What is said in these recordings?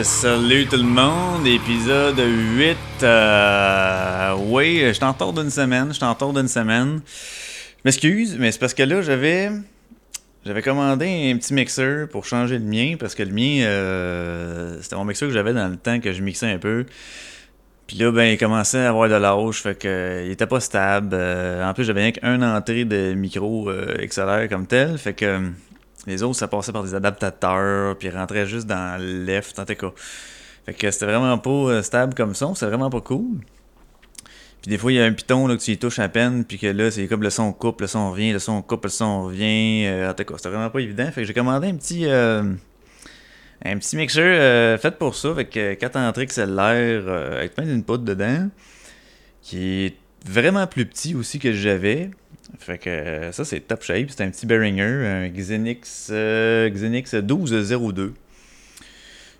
Salut tout le monde, épisode 8. Euh, oui, je retard d'une semaine, je retard d'une semaine. Je m'excuse, mais c'est parce que là, j'avais j'avais commandé un petit mixeur pour changer le mien, parce que le mien, euh, c'était mon mixeur que j'avais dans le temps que je mixais un peu. Puis là, ben, il commençait à avoir de l'âge, fait que euh, il était pas stable. Euh, en plus, j'avais rien qu'une entrée de micro XLR comme tel, fait que les autres, ça passait par des adaptateurs, puis rentrait juste dans le left, en tout cas. Fait que c'était vraiment pas stable comme son, c'était vraiment pas cool. Puis des fois, il y a un piton là, que tu y touches à peine, puis que là, c'est comme le son coupe, le son revient, le son coupe, le son revient. Euh, en tout cas, c'était vraiment pas évident. Fait que j'ai commandé un petit. Euh, un petit euh, fait pour ça, avec 4 entrées cellulaires, avec plein d'inputs dedans, qui est vraiment plus petit aussi que j'avais. Fait que ça, c'est top shape. C'est un petit Behringer, un Xenix, Xenix 1202.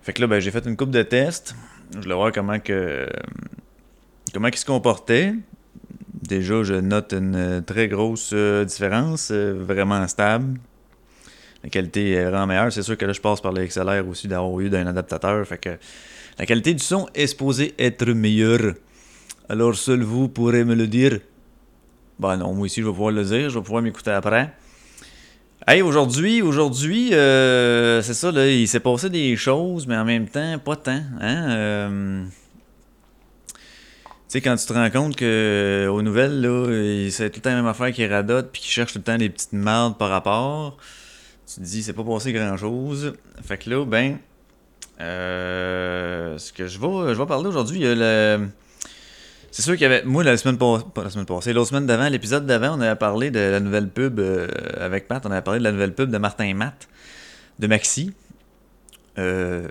Fait que là, ben, j'ai fait une coupe de tests. Je voulais voir comment que comment il se comportait. Déjà, je note une euh, très grosse euh, différence, euh, vraiment stable. La qualité est vraiment meilleure. C'est sûr que là, je passe par le XLR aussi d'avoir eu d'un adaptateur. Fait que la qualité du son est supposée être meilleure. Alors, seul vous pourrez me le dire. Ben non, moi aussi, je vais pouvoir le dire. Je vais pouvoir m'écouter après. Hey, aujourd'hui, aujourd'hui, c'est ça, là, il s'est passé des choses, mais en même temps, pas tant. Hein? Tu sais, quand tu te rends compte que euh, aux nouvelles, là, c'est tout le temps la même affaire qui radote puis qui cherche tout le temps des petites merdes par rapport, tu te dis, c'est pas passé grand chose. Fait que là, ben, euh, ce que je vais, je vais parler aujourd'hui, il y a le. C'est sûr qu'il y avait. Moi, la semaine passée. Pas la semaine passée, l'autre semaine d'avant, l'épisode d'avant, on avait parlé de la nouvelle pub euh, avec Pat. On avait parlé de la nouvelle pub de Martin Matt, de Maxi. Euh,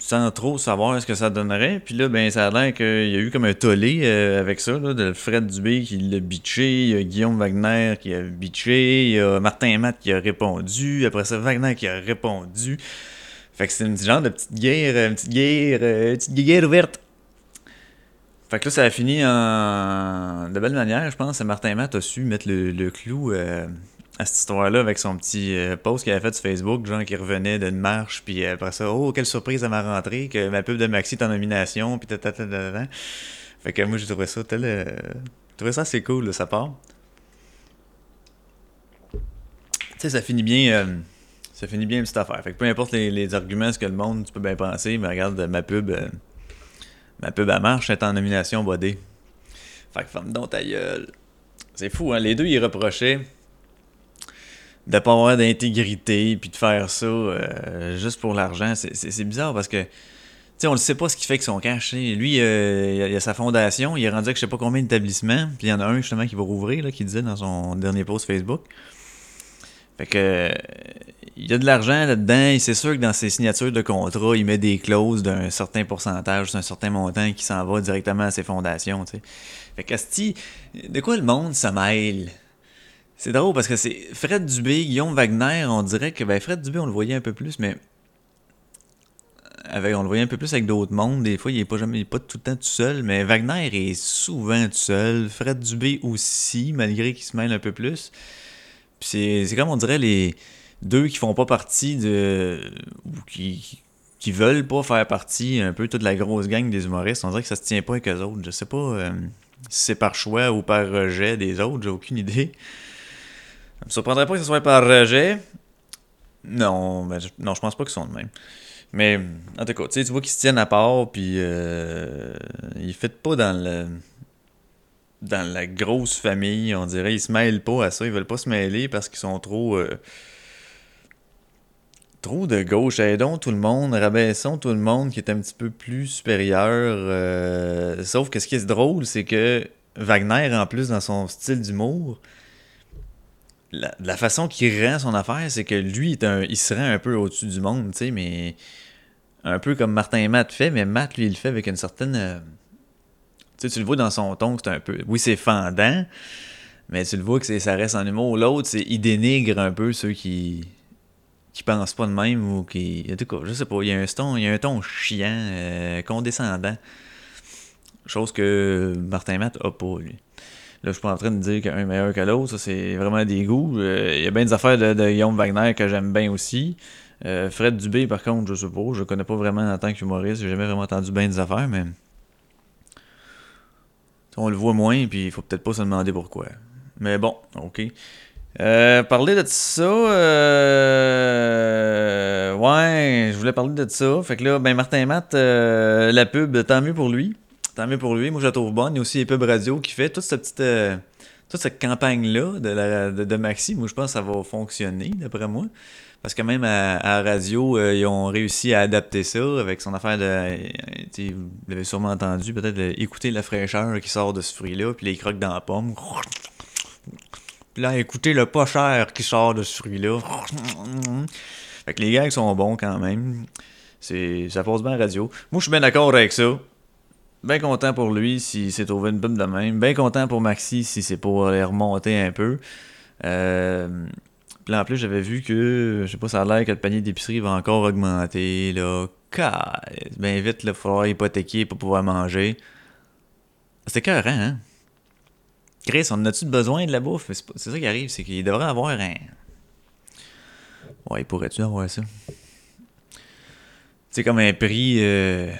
sans trop savoir ce que ça donnerait. Puis là, ben, ça a l'air qu'il y a eu comme un tollé euh, avec ça, de Fred Dubé qui l'a bitché, il y a Guillaume Wagner qui a bitché, il y a Martin Matt qui a répondu, après ça, Wagner qui a répondu. Fait que c'est une genre de petite guerre, une petite guerre, une petite guerre ouverte. Fait que là, ça a fini en... de belle manière, je pense. Martin Matt a su mettre le, clou euh, à cette histoire-là avec son petit euh, post qu'il avait fait sur Facebook, genre qui revenait d'une marche, puis après ça, oh, quelle surprise à ma rentrée, que ma pub de Maxi est en nomination, puis ta Fait que moi, j'ai trouvé ça tel. Euh, trouvé ça assez cool, de sa part. Tu sais, ça finit bien. Euh, ça finit bien une petite affaire. Fait que peu importe les, arguments, ce que le monde, tu peux bien penser, mais regarde, ma pub. Ma pub à marche est en nomination bodée. Fait que femme donc ta gueule. C'est fou, hein? Les deux, ils reprochaient de pas avoir d'intégrité puis de faire ça euh, juste pour l'argent, c'est bizarre parce que tu sais, on ne sait pas ce qui fait que son cash. Lui, euh, il, a, sa fondation, il est rendu avec je sais pas combien d'établissements, puis il y en a un justement qui va rouvrir, là, qui disait dans son dernier post Facebook. Fait que il y a de l'argent là-dedans, et c'est sûr que dans ses signatures de contrat, il met des clauses d'un certain pourcentage, d'un certain montant qui s'en va directement à ses fondations. sais. Fait que de quoi le monde se mêle? C'est drôle parce que c'est Fred Dubé, Guillaume Wagner, on dirait que ben Fred Dubé, on le voyait un peu plus, mais avec, on le voyait un peu plus avec d'autres mondes. Des fois, il est pas jamais, pas tout le temps tout seul, mais Wagner est souvent tout seul. Fred Dubé aussi, malgré qu'il se mêle un peu plus. C'est comme on dirait les deux qui font pas partie de ou qui qui veulent pas faire partie un peu toute la grosse gang des humoristes. On dirait que ça se tient pas avec eux autres. Je sais pas euh, si c'est par choix ou par rejet des autres, j'ai aucune idée. Ça me surprendrait pas que ce soit par rejet. Non, ben, je, non, je pense pas qu'ils sont de même. Mais, en tout cas, tu vois qu'ils se tiennent à part, puis euh, ils ne pas dans le dans la grosse famille, on dirait. Ils se mêlent pas à ça, ils veulent pas se mêler parce qu'ils sont trop... Euh, trop de gauche. Aidons tout le monde, rabaissons tout le monde qui est un petit peu plus supérieur. Euh, sauf que ce qui est drôle, c'est que Wagner, en plus, dans son style d'humour, la, façon qu'il rend son affaire, c'est que lui, il se rend un peu au-dessus du monde, tu sais, mais un peu comme Martin et Matt fait, mais Matt, lui, il le fait avec une certaine. Euh, tu sais, tu le vois dans son ton, c'est un peu. Oui, c'est fendant, mais tu le vois que ça reste en humour. L'autre, c'est il dénigre un peu ceux qui qui pensent pas de même ou qui. En tout cas, je sais pas, il y a un ton, il y a un ton chiant, euh, condescendant. Chose que Martin Matt a pas, lui. Là, je suis pas en train de dire qu'un est meilleur que l'autre. Ça, c'est vraiment des goûts. Euh, il y a bien des affaires de, Guillaume Wagner que j'aime bien aussi. Euh, Fred Dubé, par contre, je sais pas. Je connais pas vraiment en tant qu'humoriste. J'ai jamais vraiment entendu bien des affaires, mais. On le voit moins, puis il faut peut-être pas se demander pourquoi. Mais bon, ok. Euh, parler de ça, euh, ouais, je voulais parler de ça. Fait que là, ben Martin Matt, euh, la pub, tant mieux pour lui. Tant mieux pour lui. Moi, je la trouve bonne. Il y a aussi les pubs radio qui fait toute cette petite, toute cette campagne-là de, la, de, de Maxi. Moi, je pense que ça va fonctionner, d'après moi. Parce que même à, radio, euh, ils ont réussi à adapter ça avec son affaire de. euh, vous l'avez sûrement entendu, peut-être écouter la fraîcheur qui sort de ce fruit-là, puis les croques dans la pomme. Puis là, écouter le pas cher qui sort de ce fruit-là. Fait que les gars sont bons quand même. C'est, ça passe bien à radio. Moi, je suis bien d'accord avec ça. Bien content pour lui s'il s'est trouvé une pub de même. Bien content pour Maxi si c'est pour aller remonter un peu. Euh, puis là, en plus, j'avais vu que, je sais pas, ça a l'air que le panier d'épicerie va encore augmenter, là. Ben vite, il va falloir hypothéquer pour pouvoir manger. C'est écœurant, hein? Chris, on a-tu besoin de la bouffe? C'est ça qui arrive, c'est qu'il devrait avoir un... Ouais, pourrais-tu avoir ça? C'est comme un prix... euh,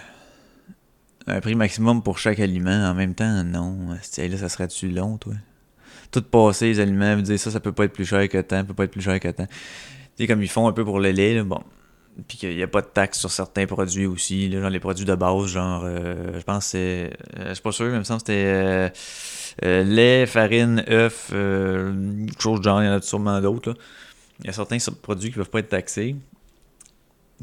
Un prix maximum pour chaque aliment. En même temps, non. Là, ça serait-tu long, toi? Tout passer, les aliments, vous dire ça, ça peut pas être plus cher que tant, peut pas être plus cher que tant. Tu sais, comme ils font un peu pour le lait, là, bon. Puis qu'il n'y a pas de taxe sur certains produits aussi, genre les produits de base, genre, euh, je pense c'est. euh, je suis pas sûr, mais il me semble que c'était euh, euh, lait, farine, euh, quelque chose genre, il y en a sûrement d'autres, là. Il y a certains produits qui peuvent pas être taxés.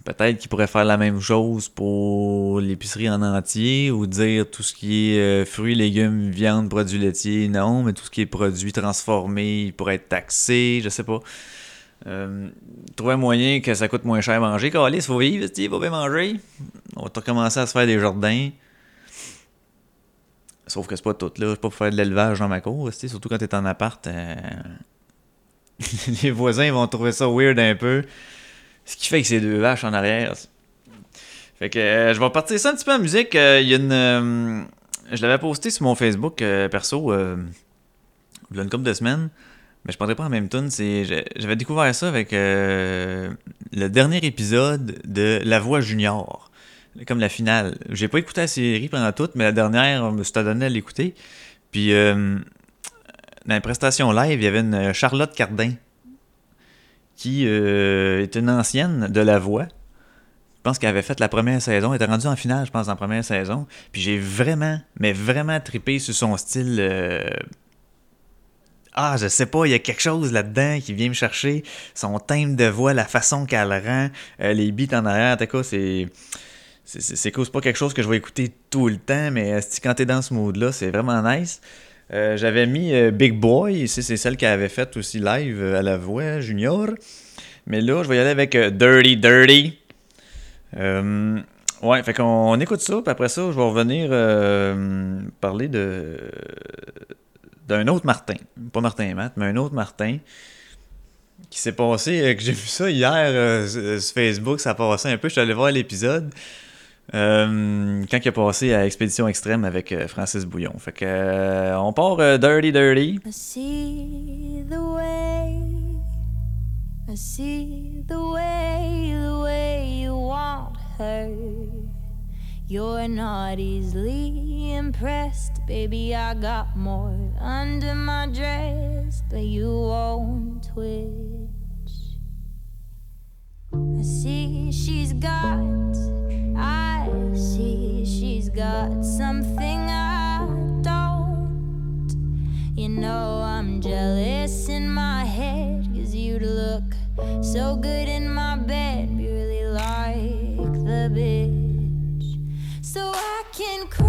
Peut-être qu'ils pourraient faire la même chose pour l'épicerie en entier ou dire tout ce qui est euh, fruits, légumes, viande, produits laitiers, non, mais tout ce qui est produits transformés, il pourrait être taxé, je sais pas. Euh, trouver un moyen que ça coûte moins cher à manger. Calis, faut vivre, il faut bien manger. On va recommencer à se faire des jardins. Sauf que c'est pas tout là, c'est pas pour faire de l'élevage dans ma cour, surtout quand t'es en appart. euh, Les voisins vont trouver ça weird un peu. Ce qui fait que c'est deux vaches en arrière. Fait que euh, je vais partir ça un petit peu en musique. Euh, Il y a une. euh, je l'avais posté sur mon Facebook perso il y a une couple de semaines. Mais je parlerai pas en même tune. J'avais découvert ça avec le dernier épisode de La Voix Junior. Comme la finale. J'ai pas écouté la série pendant toute, mais la dernière, on me suis donné à l'écouter. Puis, dans la prestation live, il y avait une Charlotte Cardin qui euh, est une ancienne de La Voix. Je pense qu'elle avait fait la première saison. Elle était rendue en finale, je pense, la première saison. Puis j'ai vraiment, mais vraiment trippé sur son style. euh, Ah, je sais pas, il y a quelque chose là-dedans qui vient me chercher. Son thème de voix, la façon qu'elle rend, euh, les beats en arrière, en tout c'est. C'est cool. C'est pas quelque chose que je vais écouter tout le temps, mais quand t'es dans ce mood-là, c'est vraiment nice. Euh, J'avais mis euh, Big Boy, c'est celle qu'elle avait faite aussi live euh, à la voix junior. Mais là, je vais y aller avec Dirty Dirty. Ouais, fait qu'on on écoute ça, puis après ça, je vais revenir parler de d'un autre Martin. Pas Martin et Matt, mais un autre Martin qui s'est passé, que j'ai vu ça hier sur Facebook, ça a passé un peu, je suis allé voir l'épisode. Euh, quand il a passé à Expédition Extrême avec euh, Francis Bouillon. Fait que euh, on part Dirty Dirty. I see the way, I see the way, the way you want her. You're not easily impressed, baby. I got more under my dress, but you won't twitch. I see she's got, I see she's got something I don't. You know I'm jealous in my head Cause you'd look so good in my bed Be really like the bitch So I can cry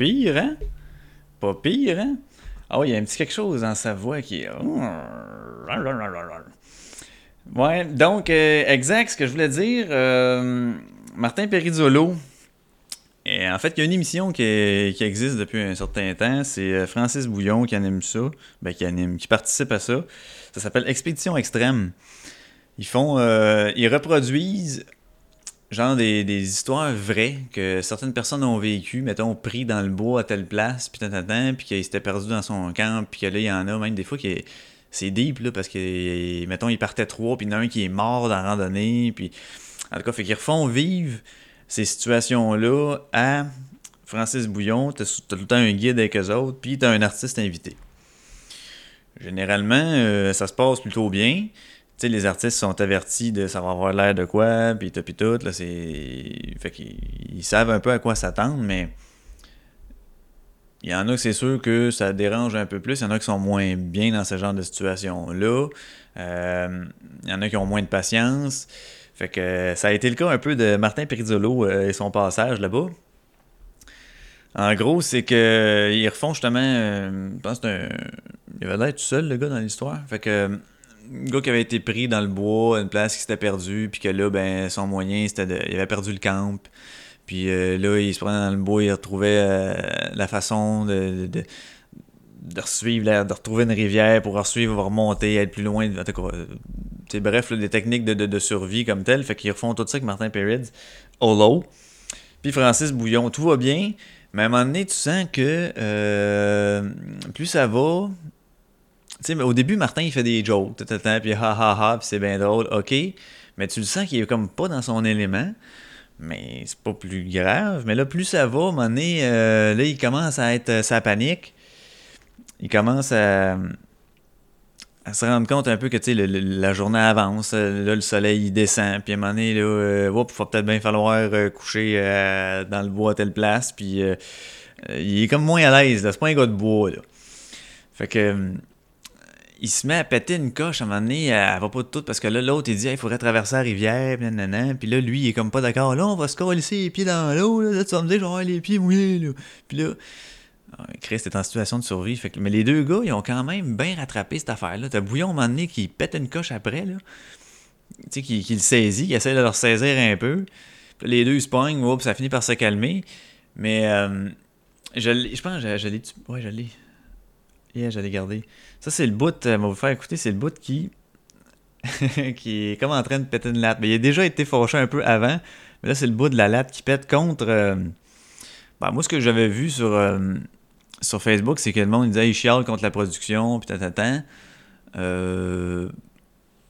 pire, hein? Pas pire, hein? Ah oui, il y a un petit quelque chose dans sa voix qui est. Ouais, donc, euh, exact, ce que je voulais dire, euh, Martin Perizzolo. Et en fait, il y a une émission qui, existe depuis un certain temps. C'est euh, Francis Bouillon qui anime ça. Ben, qui anime, qui participe à ça. Ça s'appelle Expédition Extrême. Ils font. ils reproduisent genre des, des histoires vraies que certaines personnes ont vécues, mettons, pris dans le bois à telle place, puis tant, puis qu'il s'était perdu dans son camp, puis que là, il y en a même des fois qui c'est deep, là, parce que, mettons, ils partaient trois, puis il y en a un qui est mort dans la randonnée, puis en tout cas, fait qu'ils refont vivre ces situations-là à Francis Bouillon, t'as tout le temps un guide avec eux autres, puis t'as un artiste invité. Généralement, euh, ça se passe plutôt bien. Sais, les artistes sont avertis de va avoir l'air de quoi, puis tout, puis tout. Là, c'est... Fait qu'ils ils savent un peu à quoi s'attendre, mais il y en a que c'est sûr que ça dérange un peu plus. Il y en a qui sont moins bien dans ce genre de situation-là. Euh, il y en a qui ont moins de patience. Fait que ça a été le cas un peu de Martin Perizzolo euh, et son passage là-bas. En gros, c'est que ils refont justement. euh, je pense que. Il avait l'air tout seul, le gars, dans l'histoire. Fait que. Un gars qui avait été pris dans le bois, une place qui s'était perdue, puis que là, ben, son moyen, c'était de. Il avait perdu le camp. Puis euh, là, il se prenait dans le bois, il retrouvait euh, la façon de. de, de de retrouver une rivière pour suivre, remonter, être plus loin. Euh, bref, des techniques de, de, survie comme telles. Fait qu'ils refont tout ça avec Martin Perrids, Holo. Puis Francis Bouillon, tout va bien. Mais à un moment donné, tu sens que plus ça va. Sais, mais au début, Martin, il fait des jokes, tout puis ha ha ha, puis c'est bien drôle, ok. Mais tu le sens qu'il est comme pas dans son élément. Mais c'est pas plus grave. Mais là, plus ça va, à un moment donné, euh, là, il commence à être. euh, sa panique. Il commence à. se rendre compte un peu que tu sais, la journée avance, euh, là le soleil il descend, puis à un moment donné, là, euh, oups, va peut-être bien falloir coucher dans le bois à telle place, puis il est comme moins à l'aise, c'est pas un gars de bois, là. Fait que il se met à péter une coche à un moment donné, elle, elle va pas de tout, parce que là, l'autre il dit, il faudrait traverser la rivière, puis puis là, lui, il est comme pas d'accord, là, on va se coller les pieds dans l'eau, là, Là, tu vas me dire, avoir les pieds mouillés, là. Puis là, ah, Chris est en situation de survie. Mais les deux gars, ils ont quand même bien rattrapé cette affaire-là. T'as Bouillon, à un moment donné, qui pète une coche après, là. Tu sais, qui, le saisit, qui essaie de leur saisir un peu. Puis les deux, ils se pognent, ça finit par se calmer. Mais, euh, je, je pense je, je l'ai... Ouais, je l'ai. Yeah, je l'ai gardé. Ça, c'est le bout, euh, on va vous faire écouter, c'est le bout qui... qui est comme en train de péter une latte. Mais il a déjà été fâché un peu avant. Mais là, c'est le bout de la latte qui pète contre... euh, ben, moi, ce que j'avais vu sur, euh, sur Facebook, c'est que le monde disait il chiale contre la production, puis tatatan. Euh,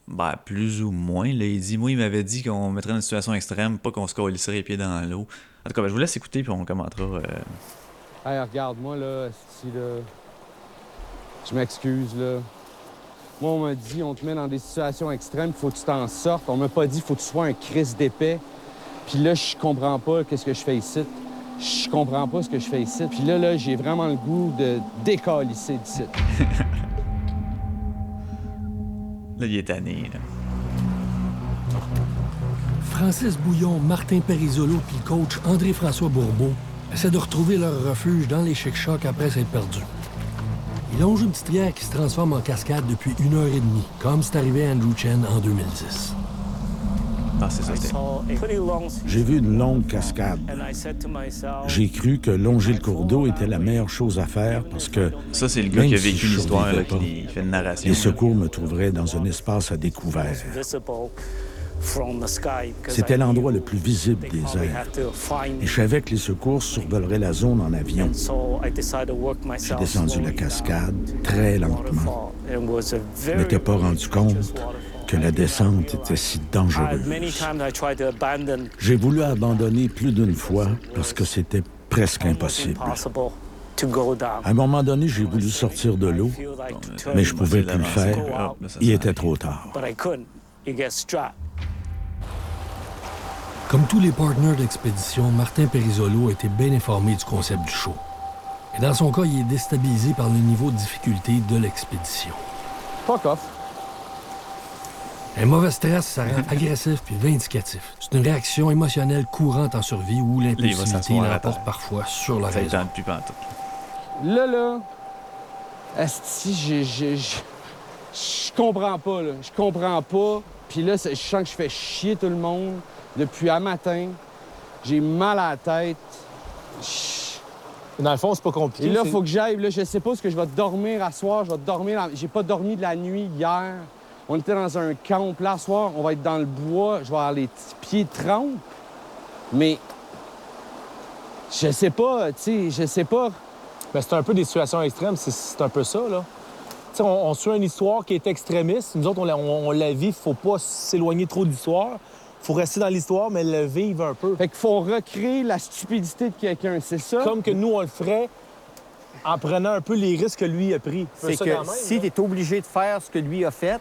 ben, plus ou moins. Là, il dit Moi, il m'avait dit qu'on mettrait une situation extrême, pas qu'on se colisserait les pieds dans l'eau. En tout cas, ben, je vous laisse écouter, puis on commentera. euh. Hey, regarde-moi là, si là. Je m'excuse, là. Moi, on m'a dit, on te met dans des situations extrêmes, faut que tu t'en sortes. On m'a pas dit, faut que tu sois un Christ d'épais. Puis là, je comprends pas qu'est-ce que je fais ici. Je comprends pas ce que je fais ici. Puis là, là, j'ai vraiment le goût de décalisser d'ici. Là, il est tanné. Là. Francis Bouillon, Martin Perisolo puis le coach André-François Bourbeau essaient de retrouver leur refuge dans les chic-chocs après s'être perdus. Ils longent une petite rivière qui se transforme en cascade depuis une heure et demie, comme c'est arrivé à Andrew Chen en 2010. Ah, J'ai vu une longue cascade. J'ai cru que longer le cours d'eau était la meilleure chose à faire parce que Ça, c'est le gars qui a si vécu je l'histoire, qui fait une narration. les secours me trouveraient dans un espace à découvert. C'était l'endroit le plus visible des airs. Et je savais que les secours survoleraient la zone en avion. J'ai descendu la cascade très lentement. Je m'étais pas rendu compte que la descente était si dangereuse. J'ai voulu abandonner plus d'une fois parce que c'était presque impossible. À un moment donné, j'ai voulu sortir de l'eau, mais je pouvais plus le faire. Il était trop tard. Comme tous les partenaires d'expédition, Martin Perisolo était bien informé du concept du show. Et dans son cas, il est déstabilisé par le niveau de difficulté de l'expédition. Fuck off. Un mauvais stress, ça rend agressif puis vindicatif. C'est une réaction émotionnelle courante en survie où l'impulsivité l'emporte parfois sur la raison. plus pantoute. Là, là, esti, je, je, je, je comprends pas, là. Je comprends pas. Puis là, c'est- je sens que je fais chier tout le monde depuis un matin. J'ai mal à la tête. Dans le fond, c'est pas compliqué. Et là, c'est- faut que j'aille. Là, je sais pas ce que je vais dormir à soir. Je vais dormir. J'ai pas dormi de la nuit hier. On était dans un camp. Là, ce soir, on va être dans le bois. Je vais avoir les petits pieds trempes. Mais je sais pas, tu sais, je sais pas. Ben, c'est un peu des situations extrêmes, c'est- un peu ça, là. Tu sais, on, on suit une histoire qui est extrémiste. Nous autres, on la, on- on la vit, faut pas s'éloigner trop de l'histoire. Faut rester dans l'histoire, mais le vivre un peu. Fait qu'il faut recréer la stupidité de quelqu'un, c'est ça? Comme que nous, on le ferait en prenant un peu les risques que lui a pris. C'est Ça, que même, si tu es obligé de faire ce que lui a fait,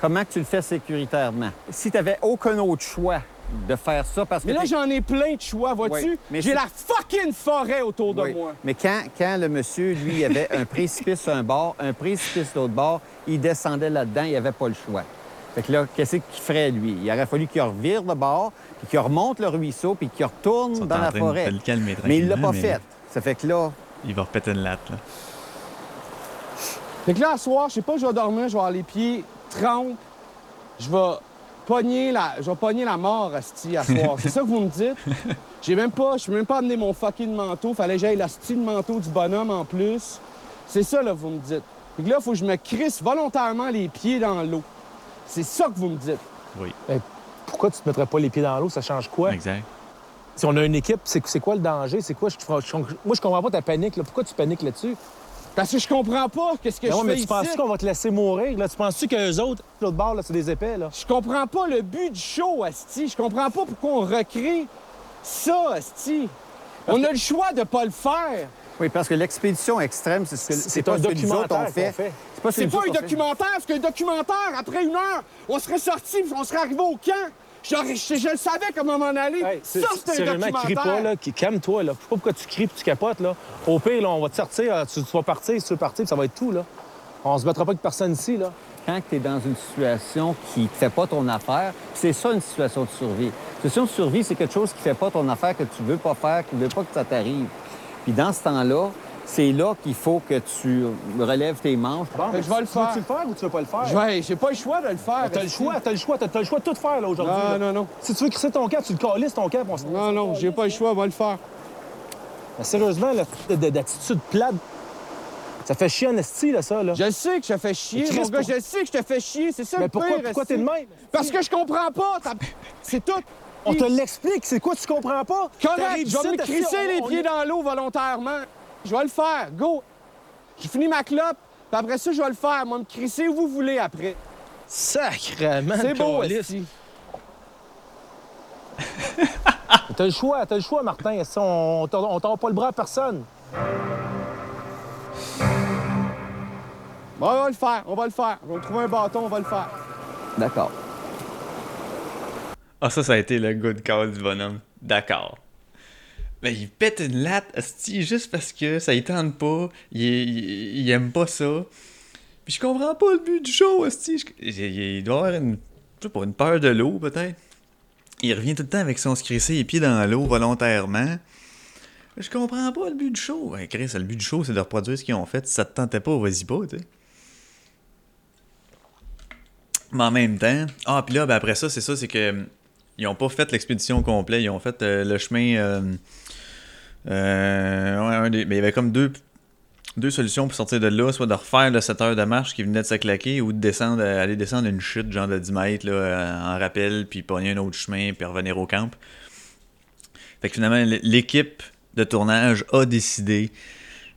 comment que tu le fais sécuritairement? Si tu n'avais aucun autre choix de faire ça, parce que... Mais là, j'en ai plein de choix, vois-tu? Oui, mais J'ai la fucking forêt autour de Oui. moi. Mais quand, quand le monsieur, lui, avait un précipice sur un bord, un précipice de l'autre bord, il descendait là-dedans, il avait pas le choix. Fait que là, qu'est-ce qu'il ferait, lui? Il aurait fallu qu'il revire de bord, puis qu'il remonte le ruisseau, puis qu'il retourne dans en la train forêt. de le calmer Mais il l'a pas mais fait. Ça fait que là, Il va repéter une latte, là. Fait que là, à soir, je sais pas, je vais dormir, je vais avoir les pieds trempes. Je vais pogner la, je vais pogner la mort, asti, à soir. C'est ça que vous me dites? J'ai même pas, je peux même pas amener mon fucking manteau. Fallait que j'aille la style manteau du bonhomme en plus. C'est ça, là, vous me dites. Fait que là, il faut que je me crisse volontairement les pieds dans l'eau. C'est ça que vous me dites. Oui, Pourquoi tu te mettrais pas les pieds dans l'eau? Ça change quoi? exact. Si on a une équipe, c'est c'est quoi le danger? C'est quoi? Je, je- moi, je comprends pas ta panique. Là. Pourquoi tu paniques là-dessus? Parce que je comprends pas qu'est-ce que Ben je ouais, fais mais tu penses qu'on va te laisser mourir? Là? Tu penses-tu qu'eux autres, l'autre bord, là, c'est des épais? Là? Je comprends pas le but du show, Asti. Je comprends pas pourquoi on recrée ça, Asti. On a le choix de pas le faire. Oui, parce que l'expédition extrême, c'est ce que C'est pas un ce que nous autres documentaire on fait. qu'on fait. C'est pas ce que un documentaire, parce qu'un documentaire, après une heure, on serait sorti, puis on serait arrivé au camp. Je, je le savais comment m'en aller. Hey, ça, c'est- un sérieusement, crie documentaire. pas, là. qui- Calme-toi, là. Je sais pas pourquoi tu cries puis tu capotes, là? Au pire, là, on va te sortir, là, tu, tu vas partir, si tu veux partir, puis ça va être tout, là. On se battra pas avec personne ici, là. quand tu es dans une situation qui ne fait pas ton affaire, c'est ça une situation de survie. Une situation de survie, c'est quelque chose qui ne fait pas ton affaire, que tu veux pas faire, qui ne veut pas que ça t'arrive. Puis dans ce temps-là, c'est là qu'il faut que tu relèves tes manches. Que je vais le Tu faire. veux-tu le faire ou tu veux pas le faire? Je vais- J'ai pas le choix de le faire. T'as le choix, t'as le choix, t'as le choix de tout faire, là, aujourd'hui. Non, là. non, non. Si tu veux crisser ton camp, tu le calisses, ton puis on se- Non, non, j'ai pas le choix, on va le faire. Mais sérieusement, d'attitude plate, ça fait chier en esti, là, ça, là. Je sais que je te fais chier, Mais mon Chris, gars, pour- je sais que je te fais chier, c'est ça Mais le pourquoi, pire, pourquoi t'es de même? Parce que je comprends pas. C'est tout. On te l'explique, c'est quoi tu comprends pas? Correct, je vais me ici, crisser les on- pieds dans l'eau volontairement. Je vais le faire, go. J'ai fini ma clope, puis après ça, je vais le faire. Moi, me crisser où vous voulez après. Sacrement, C'est beau. Asti. T'as le choix, t'as le choix, Martin. On, on tord pas le bras à personne. Bon, on va le faire, on va le faire. On va trouver un bâton, on va le faire. D'accord. Ah, ça, ça a été le good call du bonhomme. D'accord. Mais il pète une latte, asti, juste parce que ça y tente pas. Il, il, aime pas ça. Puis je comprends pas le but du show, asti. Il, doit avoir une, je sais pas, une peur de l'eau, peut-être. Il revient tout le temps avec son scrissé les pieds dans l'eau volontairement. Je comprends pas le but du show. Ouais, Chris, le but du show, c'est de reproduire ce qu'ils ont fait. Si ça te tentait pas, vas-y pas, tu sais. Mais en même temps. Ah, puis là, ben après ça, c'est ça, c'est que. Ils ont pas fait l'expédition complète. Ils ont fait euh, le chemin. euh, euh, mais il y avait comme deux, deux solutions pour sortir de là, soit de refaire le 7 heures de marche qui venait de se claquer, ou de descendre, aller descendre une chute, genre de 10 mètres, là, en rappel, puis pogner un autre chemin, puis revenir au camp. Fait que finalement, l'équipe de tournage a décidé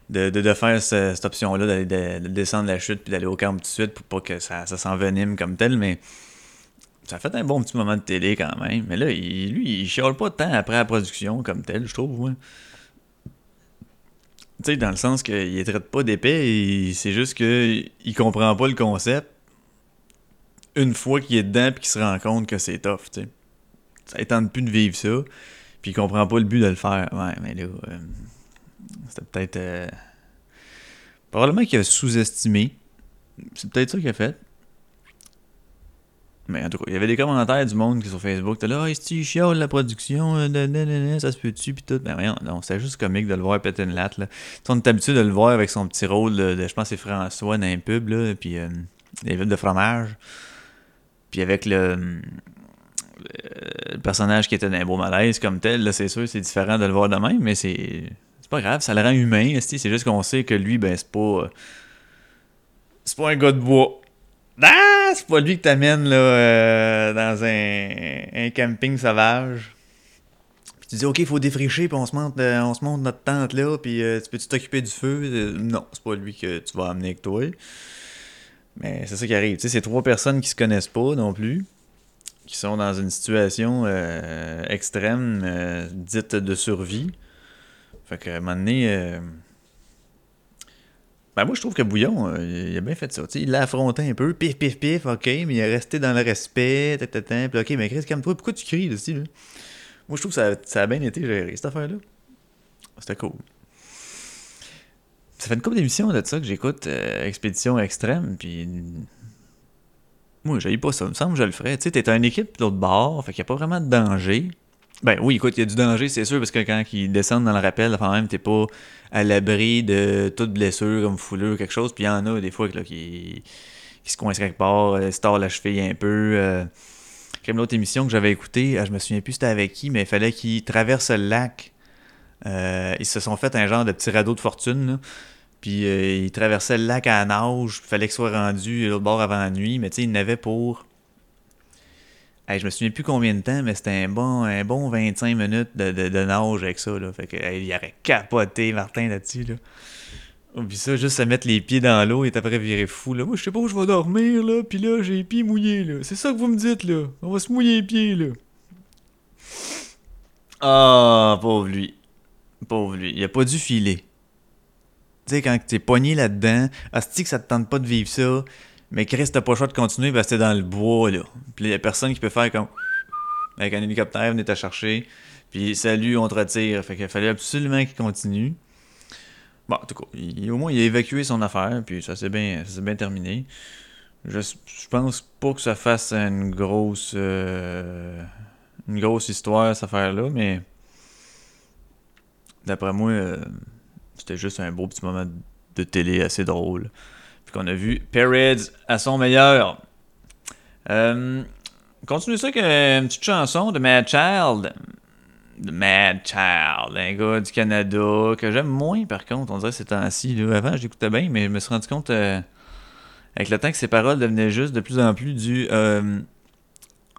de, de, faire ce- cette option-là, d'aller de descendre la chute, puis d'aller au camp tout de suite, pour pas que ça, ça s'envenime comme tel, mais ça a fait un bon petit moment de télé quand même. Mais là, il- lui, il chiale pas temps après la production comme tel, je trouve. Tu sais, dans le sens qu'il traite pas d'épais, c'est juste que il comprend pas le concept une fois qu'il est dedans puis qu'il se rend compte que c'est tough, tu sais. Ça tente plus de vivre ça, puis il comprend pas le but de le faire. Ouais, mais là, euh, c'était peut-être... euh, Probablement qu'il a sous-estimé. C'est peut-être ça qu'il a fait. Mais en tout cas, il y avait des commentaires du monde qui sur Facebook étaient là, ah, est-ce la production, euh, ça se peut-tu, pis tout. Ben voyons, non, c'était juste comique de le voir péter une latte, là. On est habitué de le voir avec son petit rôle de, je pense c'est François dans un pub, là, puis euh, les villes de fromage. Puis avec le, euh, le personnage qui était dans un beau malaise comme tel, là, c'est sûr, c'est différent de le voir de même, mais c'est. C'est pas grave, ça le rend humain, c'est juste qu'on sait que lui, ben, c'est pas. euh, C'est pas un gars de bois. Ah, c'est pas lui que t'amènes là, euh, dans un, camping sauvage. Puis tu dis, OK, il faut défricher, puis on se monte, euh, on se monte notre tente là, puis euh, tu peux-tu t'occuper du feu? Non, c'est pas lui que tu vas amener avec toi. Mais c'est ça qui arrive. Tu sais, c'est trois personnes qui se connaissent pas non plus, qui sont dans une situation extrême, dite de survie. Fait qu'à un moment donné, ben moi je trouve que Bouillon, euh, il a bien fait ça. Tu sais, il l'a affronté un peu, pif pif pif, ok, mais il est resté dans le respect, tata, puis ok, mais Chris, calme-toi, pourquoi tu cries aussi, là? Moi je trouve que ça, ça a bien été géré, cette affaire-là. C'était cool. Ça fait une couple d'émissions de ça que j'écoute, euh, Expédition Extrême, puis. Moi, j'ai pas ça. Il me semble que je le ferais. Tu sais, t'es une équipe d'autre bord, fait qu'il n'y a pas vraiment de danger. Ben oui, écoute, il y a du danger, c'est sûr, parce que quand ils descendent dans le rappel, quand même, t'es pas à l'abri de toute blessure comme foulure ou quelque chose. Puis il y en a des fois là, qui, se coincent quelque part, euh, se tord la cheville un peu. euh. Comme l'autre émission que j'avais écoutée, euh, je me souviens plus c'était avec qui, mais il fallait qu'ils traversent le lac. Euh, ils se sont fait un genre de petit radeau de fortune, là. Puis euh, ils traversaient le lac à la nage. Il fallait qu'ils soient rendus l'autre bord avant la nuit. Mais tu sais, ils n'avaient pour. Hey, je me souviens plus combien de temps, mais c'était un bon, un bon 25 minutes de, de, de nage avec ça. Là. Fait que, hey, il aurait capoté, Martin, là-dessus. Là. Oublie ça, juste se mettre les pieds dans l'eau et après virer fou. Là. Moi, je sais pas où je vais dormir, là. Puis là, j'ai les pieds mouillés, là. C'est ça que vous me dites, là. On va se mouiller les pieds, là. Ah, pauvre lui. Pauvre lui. Il a pas dû filer. Tu sais, quand t'es pogné là-dedans, asti que ça te tente pas de vivre ça, mais Chris, t'as pas le choix de continuer parce que t'es dans le bois, là. Puis il y a personne qui peut faire comme. Avec un hélicoptère, venez te chercher. Puis salut, on te retire. Fait qu'il fallait absolument qu'il continue. Bon, en tout cas, il- au moins, il a évacué son affaire, puis ça s'est bien, bien terminé. Je, je pense pas que ça fasse une grosse. euh, une grosse histoire, cette affaire-là, mais. D'après moi, euh, c'était juste un beau petit moment de télé assez drôle. Qu'on a vu Perez à son meilleur. Euh, continue ça avec une petite chanson de Mad Child. De Mad Child, un gars du Canada que j'aime moins par contre, on dirait ces temps-ci. Avant, je l'écoutais bien, mais je me suis rendu compte euh, avec le temps que ses paroles devenaient juste de plus en plus du euh,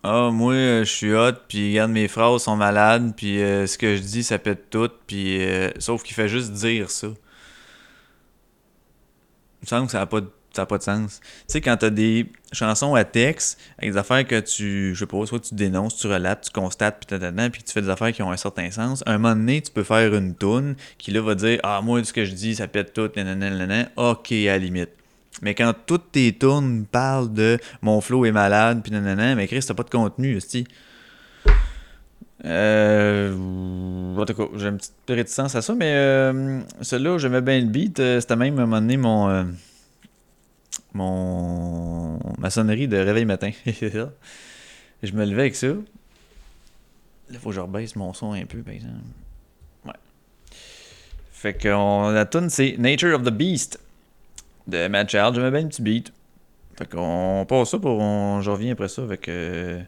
Ah, moi, je suis hot, puis regarde, mes phrases sont malades, puis euh, ce que je dis, ça pète tout, puis sauf qu'il fait juste dire ça. Me semble que ça n'a pas, de- pas de sens. Tu sais, quand t'as des chansons à texte, avec des affaires que tu, je sais pas, soit tu dénonces, tu relates, tu constates, puis tatatan, puis tu fais des affaires qui ont un certain sens, un moment donné, tu peux faire une toune qui là va dire Ah, moi, ce que je dis, ça pète tout, nanana, nanana. ok, à la limite. Mais quand toutes tes tunes parlent de mon flow est malade, puis nanana, mais Chris, t'as pas de contenu, aussi. Euh. En tout cas, j'ai une petite réticence à ça, mais euh, celui-là, j'aimais bien le beat. euh, C'était même à un moment donné mon. euh, mon. ma sonnerie de réveil matin. je me levais avec ça. Là, faut que je rebaisse mon son un peu, par exemple. Ouais. Fait que la tune c'est Nature of the Beast de Mad Child. J'aimais bien le petit beat. Fait qu'on passe ça pour. On, je reviens après ça avec. euh,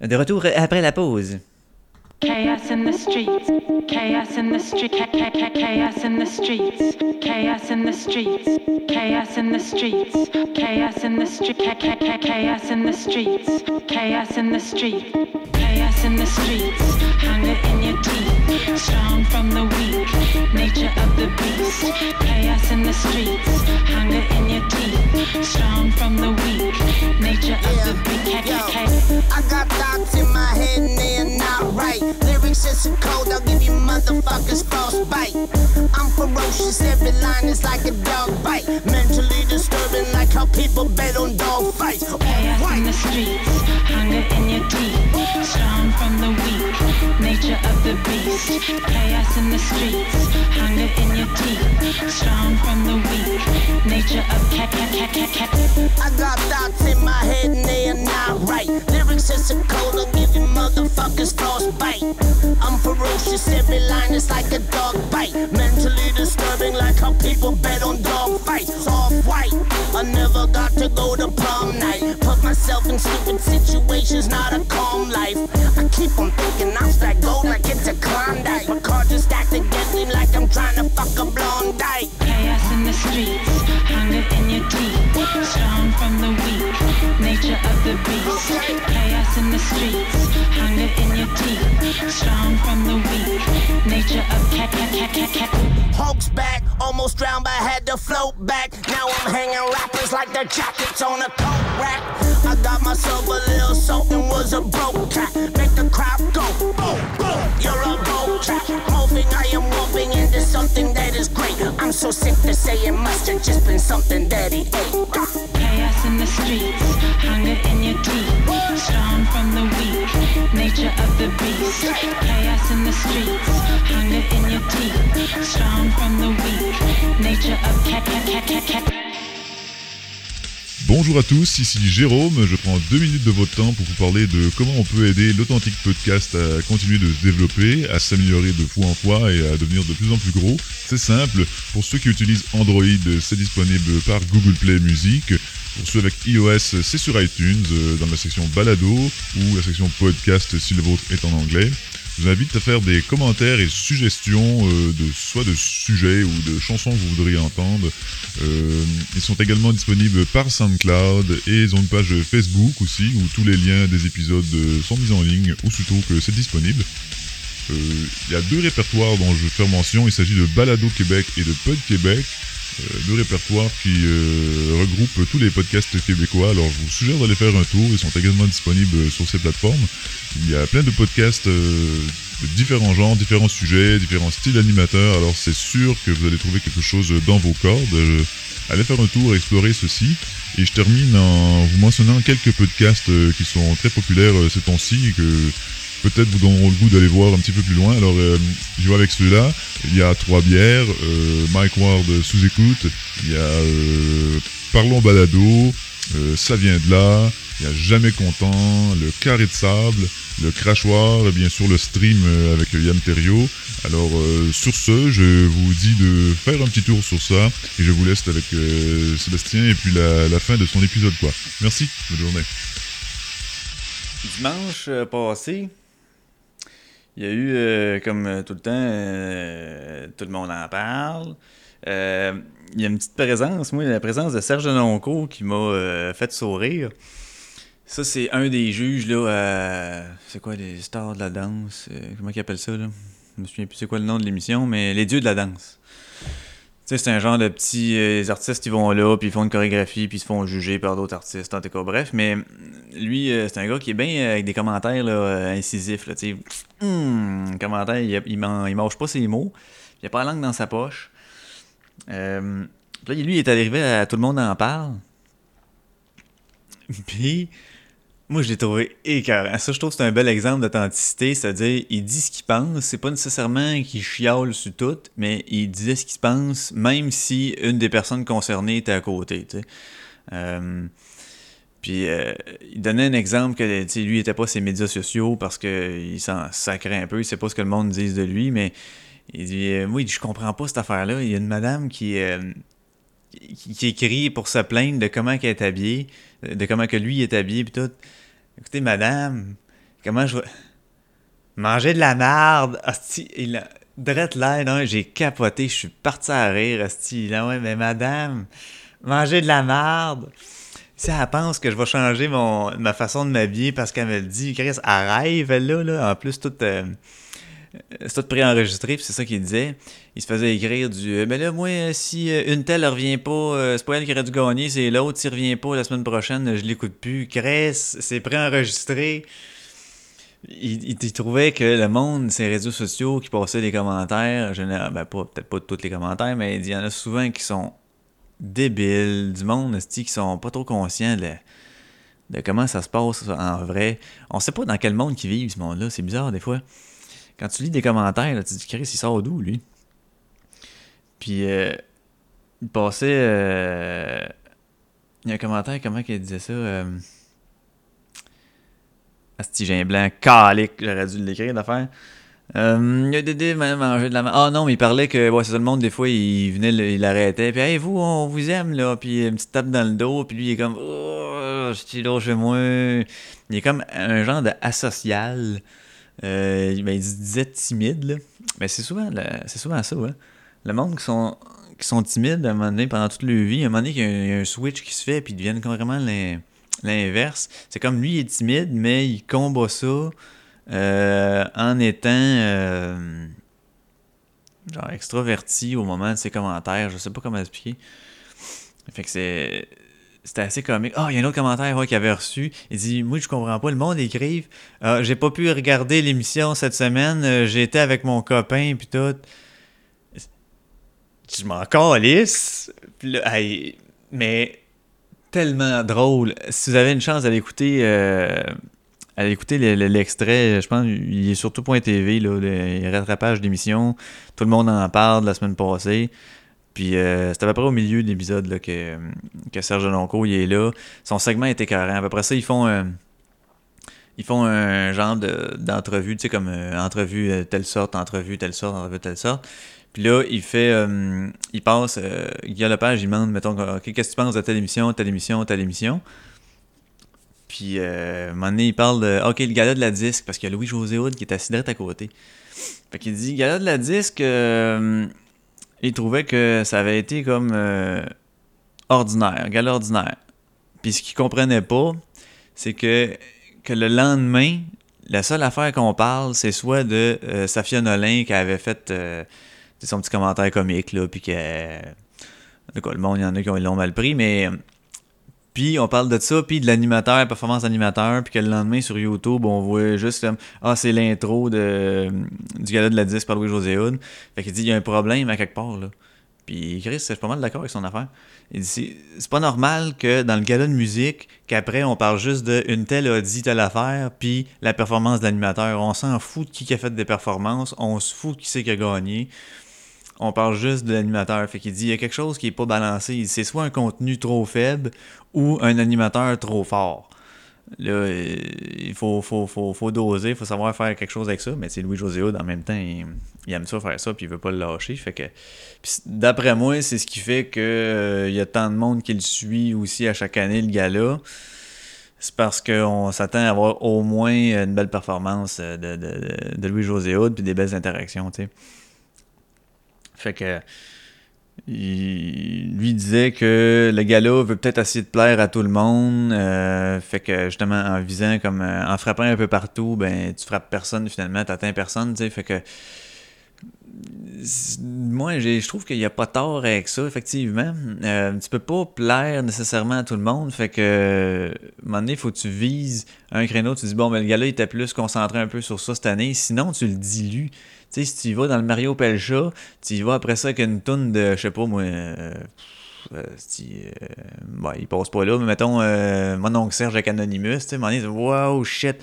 de retour après la pause. Chaos in the streets, chaos in the street, cha- cha- cha- chaos in the streets, chaos in the streets, chaos in the streets, chaos in the street, cha- cha- cha- chaos in the streets, chaos in the street, chaos in the streets, hunger in your teeth, strong from the weak, nature of the beast, chaos in the streets, ferocious, line is like a dog bite. Mentally disturbing, like how people bet on dog fights. Chaos in the streets, hunger in your teeth, strong from the weak, nature of the beast. Chaos in the streets, hunger in your teeth, strong from the weak, nature of cat cat cat cat cat. I got thoughts in my head and they are not right. Lyrics is so cold, I'll give you motherfuckers frostbite. I'm ferocious, every line is like a dog bite. Mentally disturbing, like how people bet on dog fights. Off white, I never got to go to prom night. Put myself in stupid situations, not a calm life. I keep on thinking I'm stack gold like it's a Klondike. My cards are stacked against me like I'm trying to fuck a blonde dyke. Chaos in the streets, hunger in your teeth, strong from the weak, nature of the beast. Chaos in the streets, strong from the weak, nature of cat cat cat cat cat. Hulk's back, almost drowned but had to float back. Now I'm hanging rappers like their jackets on a coat rack. I got myself a little salt and was a broke cat. Make the crowd go, boom, boom. You're a broke cat. Morphing, I am morphing into something that is great. I'm so sick to say it must have just been something that he ate. Chaos in the streets, Bonjour à tous, ici Jérôme. Je prends deux minutes de votre temps pour vous parler de comment on peut aider l'authentique podcast à continuer de se développer, à s'améliorer de fois en fois et à devenir de plus en plus gros. C'est simple. Pour ceux qui utilisent Android, c'est disponible par Google Play Music. Pour ceux avec iOS, c'est sur iTunes, euh, dans la section balado ou la section podcast si le vôtre est en anglais. Je vous invite à faire des commentaires et suggestions euh, de soit de sujets ou de chansons que vous voudriez entendre. Euh, ils sont également disponibles par SoundCloud et ils ont une page Facebook aussi où tous les liens des épisodes sont mis en ligne ou surtout que c'est disponible. Il y a deux répertoires dont je vais faire mention. Il s'agit de Balado Québec et de Pod Québec. Euh, deux répertoires qui euh, regroupent tous les podcasts québécois. Alors je vous suggère d'aller faire un tour. Ils sont également disponibles sur ces plateformes. Il y a plein de podcasts euh, de différents genres, différents sujets, différents styles animateurs. Alors c'est sûr que vous allez trouver quelque chose dans vos cordes. Allez faire un tour, explorer ceci. Et je termine en vous mentionnant quelques podcasts qui sont très populaires ces temps-ci et que peut-être vous donneront le goût d'aller voir un petit peu plus loin. Alors je vais avec celui-là. Il y a Trois bières, euh, Mike Ward sous écoute. Il y a euh, Parlons balado, euh, Ça vient de là. Il y a Jamais content, le carré de sable, le crachoir, et bien sûr le stream euh, avec Yann Terrio. Alors euh, sur ce, je vous dis de faire un petit tour sur ça et je vous laisse avec euh, Sébastien et puis la, la fin de son épisode quoi. Merci, bonne journée. Dimanche euh, passé, il y a eu, euh, comme euh, tout le temps, euh, tout le monde en parle. Il y a une petite présence, moi, la présence de Serge Denoncourt qui m'a fait sourire. Ça, c'est un des juges, là, c'est quoi, les stars de la danse, comment ils appellent ça, là? Je me souviens plus c'est quoi le nom de l'émission, mais les dieux de la danse. Sais, c'est un genre de petits euh, artistes qui vont là, puis ils font une chorégraphie, puis ils se font juger par d'autres artistes, en tout cas, bref. Mais lui, euh, c'est un gars qui est bien euh, avec des commentaires là, euh, incisifs, là, tu sais. Hum, commentaire, il, il, man- il mange pas ses mots, il a pas la langue dans sa poche. Euh, Là, lui, il est arrivé à Tout le monde en parle. Puis, moi, je l'ai trouvé écœurant. Ça, je trouve que c'est un bel exemple d'authenticité. C'est-à-dire, il dit ce qu'il pense. C'est pas nécessairement qu'il chiale sur tout, mais il disait ce qu'il pense, même si une des personnes concernées était à côté. Euh, puis euh, il donnait un exemple que lui n'était pas ses médias sociaux parce qu'il s'en sacrait un peu, il sait pas ce que le monde dise de lui, mais il dit euh, Moi, je comprends pas cette affaire-là. Il y a une madame qui, qui, écrit pour se plaindre de comment elle est habillée, de comment que lui est habillé, puis tout. Écoutez, madame, comment je. Manger de la merde! Asti, il a. Drette là, non, j'ai capoté, je suis parti à rire, Asti. Là, ouais, mais madame, manger de la merde! Si elle pense que je vais changer mon, ma façon de m'habiller parce qu'elle me le dit, Chris, elle là, là. En plus, toute. Euh, euh, c'est tout préenregistré, puis c'est ça qu'il disait. Il se faisait écrire du Mais euh, ben là, moi, si euh, une telle revient pas, c'est pas elle qui aurait dû gagner, c'est l'autre, s'il revient pas la semaine prochaine, je l'écoute plus. Cresse, c'est préenregistré. Il, il, trouvait que le monde, ces réseaux sociaux qui passaient des commentaires, ben peut-être pas tous les commentaires, mais il y en a souvent qui sont débiles, du monde qui sont pas trop conscients de, comment ça se passe en vrai. On sait pas dans quel monde ils vivent, ce monde-là. C'est bizarre des fois quand tu lis des commentaires, tu dis, Chris, il sort d'où, lui? Puis, euh, il passait. Euh, il y a un commentaire, comment qu'il disait ça? Euh, Asti, blanc calique, j'aurais dû l'écrire d'affaire. Euh, il a Dédé manger de la Ah non, mais il parlait que c'est ça le monde, des fois, il venait, il arrêtait. Puis, hey, vous, on vous aime, là. Puis, une petite tape dans le dos. Puis, lui, il est comme, oh, je suis là chez moi. Il est comme un genre d'asocial. Euh, ben, il disait timide, là. Mais c'est souvent, c'est souvent ça, hein. Le monde qui sont, qui sont timides, à un moment donné, pendant toute leur vie, un moment donné, il y a un, switch qui se fait, puis ils deviennent carrément l'inverse. C'est comme lui, il est timide, mais il combat ça euh, en étant euh, genre extraverti au moment de ses commentaires. Je sais pas comment expliquer. Fait que c'est c'était assez comique. Oh, il y a un autre commentaire qu'il avait reçu. Il dit Moi, je comprends pas. Le monde écrive ah, J'ai pas pu regarder l'émission cette semaine. Euh, été avec mon copain, puis tout. Je m'en calisse. mais tellement drôle. Si vous avez une chance d'aller écouter. Euh, écouter l'extrait, je pense il est sur tout.tv, le rattrapage d'émission. Tout le monde en parle la semaine passée. Puis euh, c'est à peu près au milieu de l'épisode que, que Serge Lonco il est là. Son segment était carré. À peu près ça, ils font un, ils font un genre d'entrevue, tu sais, comme euh, entrevue euh, telle sorte, entrevue telle sorte, entrevue telle sorte. Puis là, il fait, il passe, Guillaume Lepage, il demande, mettons, qu'est-ce que tu penses de telle émission, telle émission, telle émission? Puis, à un moment donné, il parle de, OK, le gala de la disque, parce qu'il y a Louis-José Hood qui est assis direct à côté. Fait qu'il dit, gala de la disque, il trouvait que ça avait été comme euh, ordinaire, gal ordinaire. Puis ce qu'il comprenait pas, c'est que, que le lendemain, la seule affaire qu'on parle, c'est soit de euh, Safia Nolin qui avait fait euh, son petit commentaire comique, là, puis que. le monde, il y en a qui l'ont mal pris, mais puis on parle de ça, puis de l'animateur, performance animateur, puis que le lendemain sur YouTube, on voit juste comme Ah, c'est l'intro de, du gala de la 10 par Louis-José Hood. Fait qu'il dit il y a un problème à quelque part là. Puis Chris, c'est pas mal d'accord avec son affaire. Il dit c'est pas normal que dans le gala de musique, qu'après on parle juste de une telle a dit telle affaire, puis la performance de l'animateur. On s'en fout de qui a fait des performances, on se fout de qui c'est qui a gagné on parle juste de l'animateur. Fait qu'il dit il y a quelque chose qui est pas balancé. C'est soit un contenu trop faible ou un animateur trop fort. Là, il faut, faut, faut, doser, il faut savoir faire quelque chose avec ça. Mais c'est Louis-José Hood, en même temps, il, aime ça faire ça, puis il veut pas le lâcher. Fait que, d'après moi, c'est ce qui fait que euh, y a tant de monde qui le suit aussi à chaque année, le gars-là. C'est parce qu'on s'attend à avoir au moins une belle performance de, de, de Louis-José Hood, puis des belles interactions, tu sais. Fait que il, lui disait que le gars-là veut peut-être essayer de plaire à tout le monde. Euh, fait que justement, en visant comme euh, en frappant un peu partout, ben tu frappes personne finalement, t'atteins personne, tu sais. Fait que moi, je trouve qu'il n'y a pas tort avec ça, effectivement. Euh, tu peux pas plaire nécessairement à tout le monde. Fait que, à un moment donné, il faut que tu vises un créneau. Tu dis, bon, ben, le gars-là, il était plus concentré un peu sur ça cette année. Sinon, tu le dilues. Tu sais, si tu vas dans le Mario Pelcha, tu y vas après ça avec une tonne de, je sais pas moi, euh, euh, euh, il passe pas là. Mais mettons, euh, mon oncle Serge avec Anonymous, tu sais, mon dit wow, shit.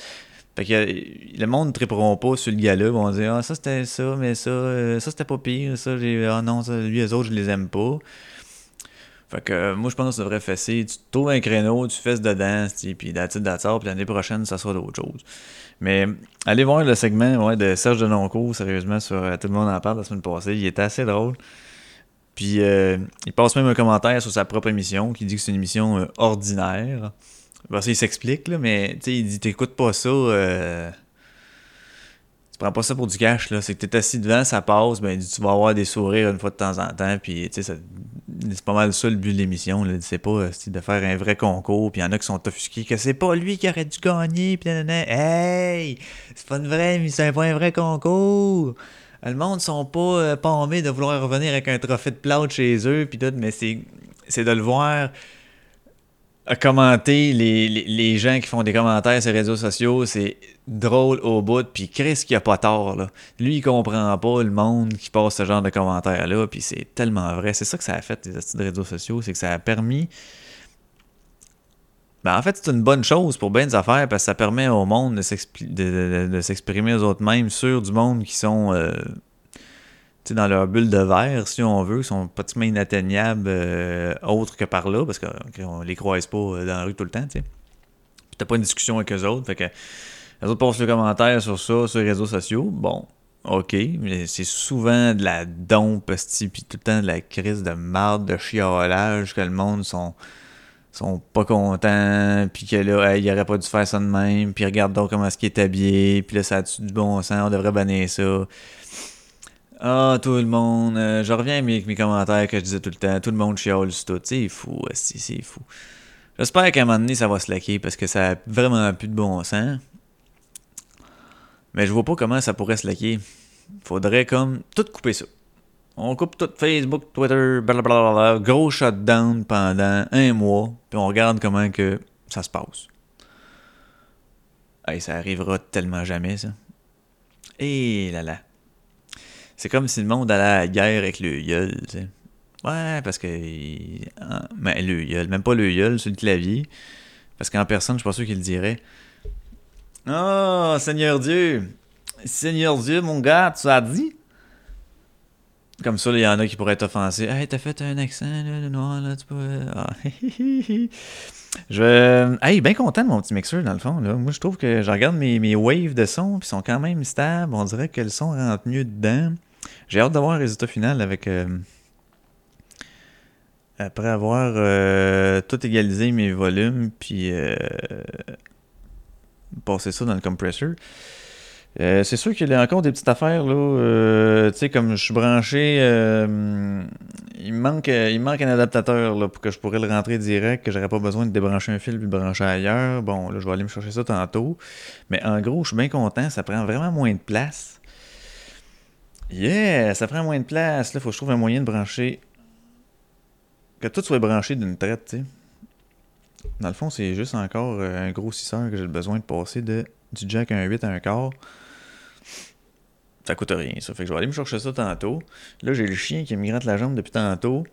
Fait que euh, le monde ne triperont pas sur le gars-là. Vont dire, ah, ça c'était ça, mais ça, euh, ça c'était pas pire. Ça, ah non, ça, lui, les autres, je les aime pas. Fait que euh, moi, je pense que ça devrait fesser. Tu trouves un créneau, tu fesses dedans, puis that's all, puis l'année prochaine, ça sera d'autres choses. Mais allez voir le segment ouais, de Serge Denoncourt, sérieusement, sur Tout le monde en parle la semaine passée. Il était assez drôle. Puis il passe même un commentaire sur sa propre émission qui dit que c'est une émission ordinaire. Bon, ça, il s'explique, là, mais il dit T'écoutes pas ça. euh, tu prends pas ça pour du cash, là. C'est que t'es assis devant, ça passe, ben tu vas avoir des sourires une fois de temps en temps, puis ça- c'est pas mal ça le but de l'émission. C'est pas euh, de faire un vrai concours, puis il y en a qui sont offusqués que c'est pas lui qui aurait dû gagner, puis. Hey! C'est pas une vraie, c'est pas un vrai concours! Le monde sont pas euh, pommés de vouloir revenir avec un trophée de plâtre chez eux, puis mais c'est de le voir à commenter les, les, les gens qui font des commentaires sur les réseaux sociaux, c'est drôle au bout, puis Chris qui a pas tort, là. Lui, il comprend pas le monde qui passe ce genre de commentaires-là, puis c'est tellement vrai. C'est ça que ça a fait, les astuces de réseaux sociaux, c'est que ça a permis... Ben, en fait, c'est une bonne chose pour bien des affaires, parce que ça permet au monde de s'exprimer eux autres mêmes sur du monde qui sont... euh, dans leur bulle de verre, si on veut, sont pratiquement inatteignables euh, autres que par là, parce qu'on les croise pas euh, dans la rue tout le temps, tu sais. Puis t'as pas une discussion avec eux autres, fait que les autres postent le commentaire sur ça, sur les réseaux sociaux, bon, ok, mais c'est souvent de la dompe, puis tout le temps de la crise de marde, de chiolage, que le monde sont sont pas contents, puis que là, hey, il aurait pas dû faire ça de même, puis regarde donc comment est-ce qu'il est habillé, puis là, ça a-tu du bon sens, on devrait bannir ça. Ah, tout le monde. euh, je reviens avec mes, commentaires que je disais tout le temps. Tout le monde chiale sur tout. C'est fou, c'est fou. J'espère qu'à un moment donné, ça va se laquer parce que ça a vraiment plus de bon sens. Mais je vois pas comment ça pourrait se laquer. Faudrait comme tout couper ça. On coupe tout Facebook, Twitter, blablabla, gros shutdown pendant un mois, puis on regarde comment que ça se passe. Hey, ça arrivera tellement jamais, ça. Et là là. C'est comme si le monde allait à la guerre avec le gueule, tu sais. Ouais, parce que. ah, Mais le gueule, même pas le gueule sur le clavier. Parce qu'en personne, je suis pas sûr qu'il le dirait. Oh, Seigneur Dieu! Seigneur Dieu, mon gars, tu as dit? Comme ça, il y en a qui pourraient être offensés. Hey, t'as fait un accent, là, de noir, là, tu peux. Ah, je. Hey, bien content de mon petit mixeur, dans le fond, là. Moi, je trouve que je regarde mes, mes waves de son, puis ils sont quand même stables. On dirait que le son rentre mieux dedans. J'ai hâte d'avoir le résultat final avec. euh, Après avoir euh, tout égalisé mes volumes, puis. euh, passer ça dans le compressor. Euh, c'est sûr qu'il y a encore des petites affaires là. tu sais, comme je suis branché, il, manque, il manque un adaptateur là, pour que je pourrais le rentrer direct, que j'aurais pas besoin de débrancher un fil puis le brancher ailleurs. Bon, là, je vais aller me chercher ça tantôt. Mais en gros, je suis bien content. Ça prend vraiment moins de place. Yeah, ça prend moins de place. Là, faut que je trouve un moyen de brancher. Que tout soit branché d'une traite, tu sais. Dans le fond, c'est juste encore euh, un grossisseur que j'ai besoin de passer de, du jack 1.8 à un quart. Ça coûte rien, ça. Fait que je vais aller me chercher ça tantôt. Là, j'ai le chien qui me gratte la jambe depuis tantôt.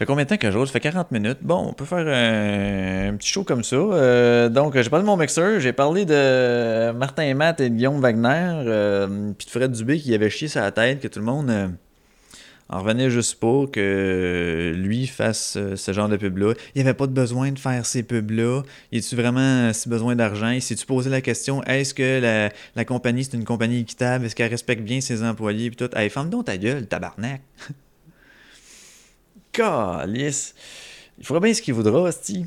Fait combien de temps que roule? Ça fait 40 minutes. Bon, on peut faire un, petit show comme ça. Euh, donc, j'ai parlé de mon mixeur. J'ai parlé de Martin Matt et de Guillaume Wagner. euh, puis de Fred Dubé qui avait chié sa tête, que tout le monde euh, en revenait juste pas que lui fasse ce genre de pub-là. Il n'y avait pas de besoin de faire ces pubs-là. Y a-tu vraiment si besoin d'argent? Et si tu posais la question, est-ce que la, la compagnie, c'est une compagnie équitable? Est-ce qu'elle respecte bien ses employés? Puis tout? Hey, ferme donc ta gueule, tabarnak! Calice! Il fera bien ce qu'il voudra, hostie.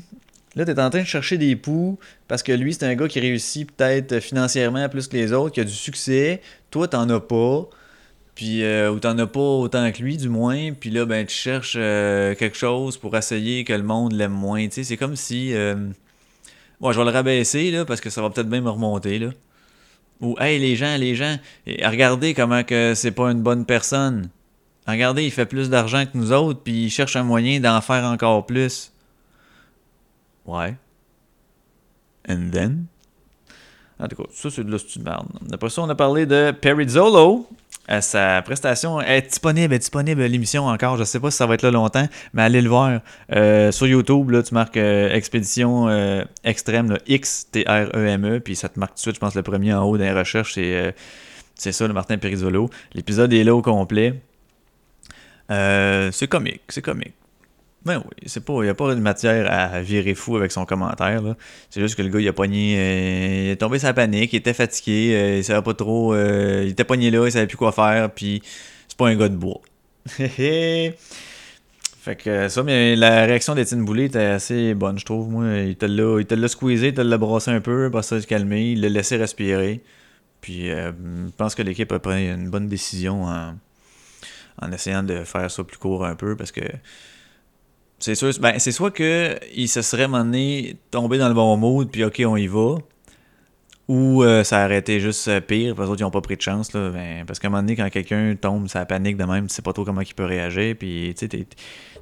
Là, t'es en train de chercher des poux parce que lui, c'est un gars qui réussit peut-être financièrement plus que les autres, qui a du succès. Toi, t'en as pas. Puis, euh, ou t'en as pas autant que lui, du moins. Puis là, ben, tu cherches euh, quelque chose pour essayer que le monde l'aime moins. C'est comme si. Euh... Ouais, je vais le rabaisser, là, parce que ça va peut-être bien me remonter, là. Ou, hey, les gens, les gens, regardez comment que c'est pas une bonne personne. Regardez, il fait plus d'argent que nous autres, puis il cherche un moyen d'en faire encore plus. Ouais. And then? En tout cas, ça, c'est de de merde. Après ça, on a parlé de Perizzolo. à sa prestation. Est disponible, est disponible l'émission encore. Je sais pas si ça va être là longtemps, mais allez le voir. Euh, sur YouTube, là, tu marques euh, Expédition euh, Extrême, là, X-T-R-E-M-E, puis ça te marque tout de suite, je pense, le premier en haut dans les recherches, c'est, c'est ça, le Martin Perisolo. L'épisode est là au complet. C'est comique, c'est comique. Ben oui, c'est pas, il n'y a pas de matière à virer fou avec son commentaire. C'est juste que le gars, il a pogné, euh, il est tombé sa panique, il était fatigué, euh, il savait pas trop, euh, il était pogné là, il savait plus quoi faire, puis c'est pas un gars de bois. fait que ça, mais la réaction d'Étienne Boulay était assez bonne, je trouve. Moi, il te l'a, il squeezé, il te l'a brassé un peu, pas ça se calmer, il l'a laissé respirer. Puis je pense que l'équipe a pris une bonne décision en, en essayant de faire ça plus court un peu, parce que c'est sûr, ben, c'est soit que il se serait donné tombé dans le bon mood, puis ok, on y va, ou euh, ça aurait été juste euh, pire, parce que les autres, ils n'ont pas pris de chance. Là, ben, parce qu'à un moment donné, quand quelqu'un tombe, ça panique de même, tu sais pas trop comment il peut réagir, puis tu sais,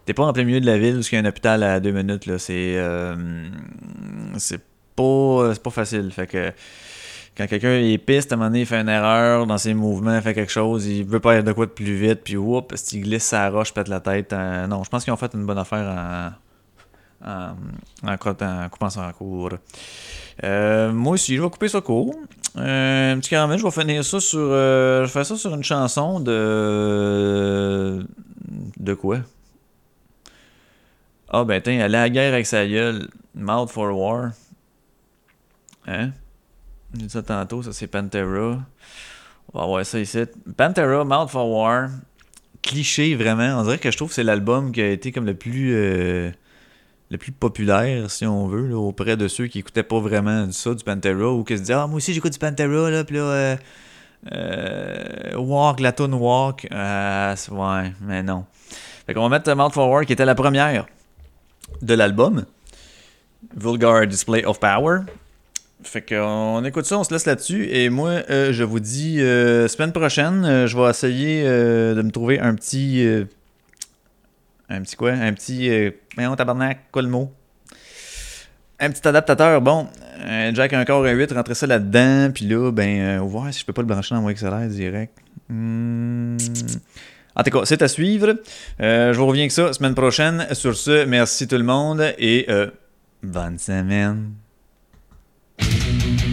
t'es, pas en plein milieu de la ville où il y a un hôpital à deux minutes, là, c'est, euh, c'est pas, c'est pas facile. Fait que quand quelqu'un est piste, à un moment donné, il fait une erreur dans ses mouvements, il fait quelque chose, il veut pas aller de quoi de plus vite, puis oups, s'il glisse sa roche, pète la tête. Euh, non, je pense qu'ils ont fait une bonne affaire en, en, en, en coupant en cours. Euh, moi aussi, je vais couper ça court. Euh, un petit caramel, je vais finir ça sur. je vais faire ça sur une chanson de. De quoi? Ah, ben, tiens, aller à la guerre avec sa gueule. Mouth for War. Hein? Dit ça tantôt, ça c'est Pantera. On va voir ça ici. Pantera, Mouth for War. Cliché vraiment. On dirait que je trouve que c'est l'album qui a été comme le plus euh, le plus populaire, si on veut, auprès de ceux qui écoutaient pas vraiment ça, du Pantera, ou qui se disaient Ah, moi aussi j'écoute du Pantera, là, puis là, euh, euh, Walk, la tune Walk. Euh, ouais, mais non. Fait qu'on va mettre Mouth for War qui était la première de l'album. Vulgar Display of Power. Fait qu'on écoute ça, on se laisse là-dessus. Et moi, euh, je vous dis, euh, semaine prochaine, euh, je vais essayer de me trouver un petit. un petit quoi? Un petit. on tabarnak, quoi le mot? Un petit adaptateur. Bon, jack un corps un 8, rentrer ça là-dedans. Puis là, ben, on va voir si je peux pas le brancher dans mon XLR direct. Hmm. En tout cas, c'est à suivre. je vous reviens avec ça semaine prochaine. Sur ce, merci tout le monde et bonne semaine. Thank you.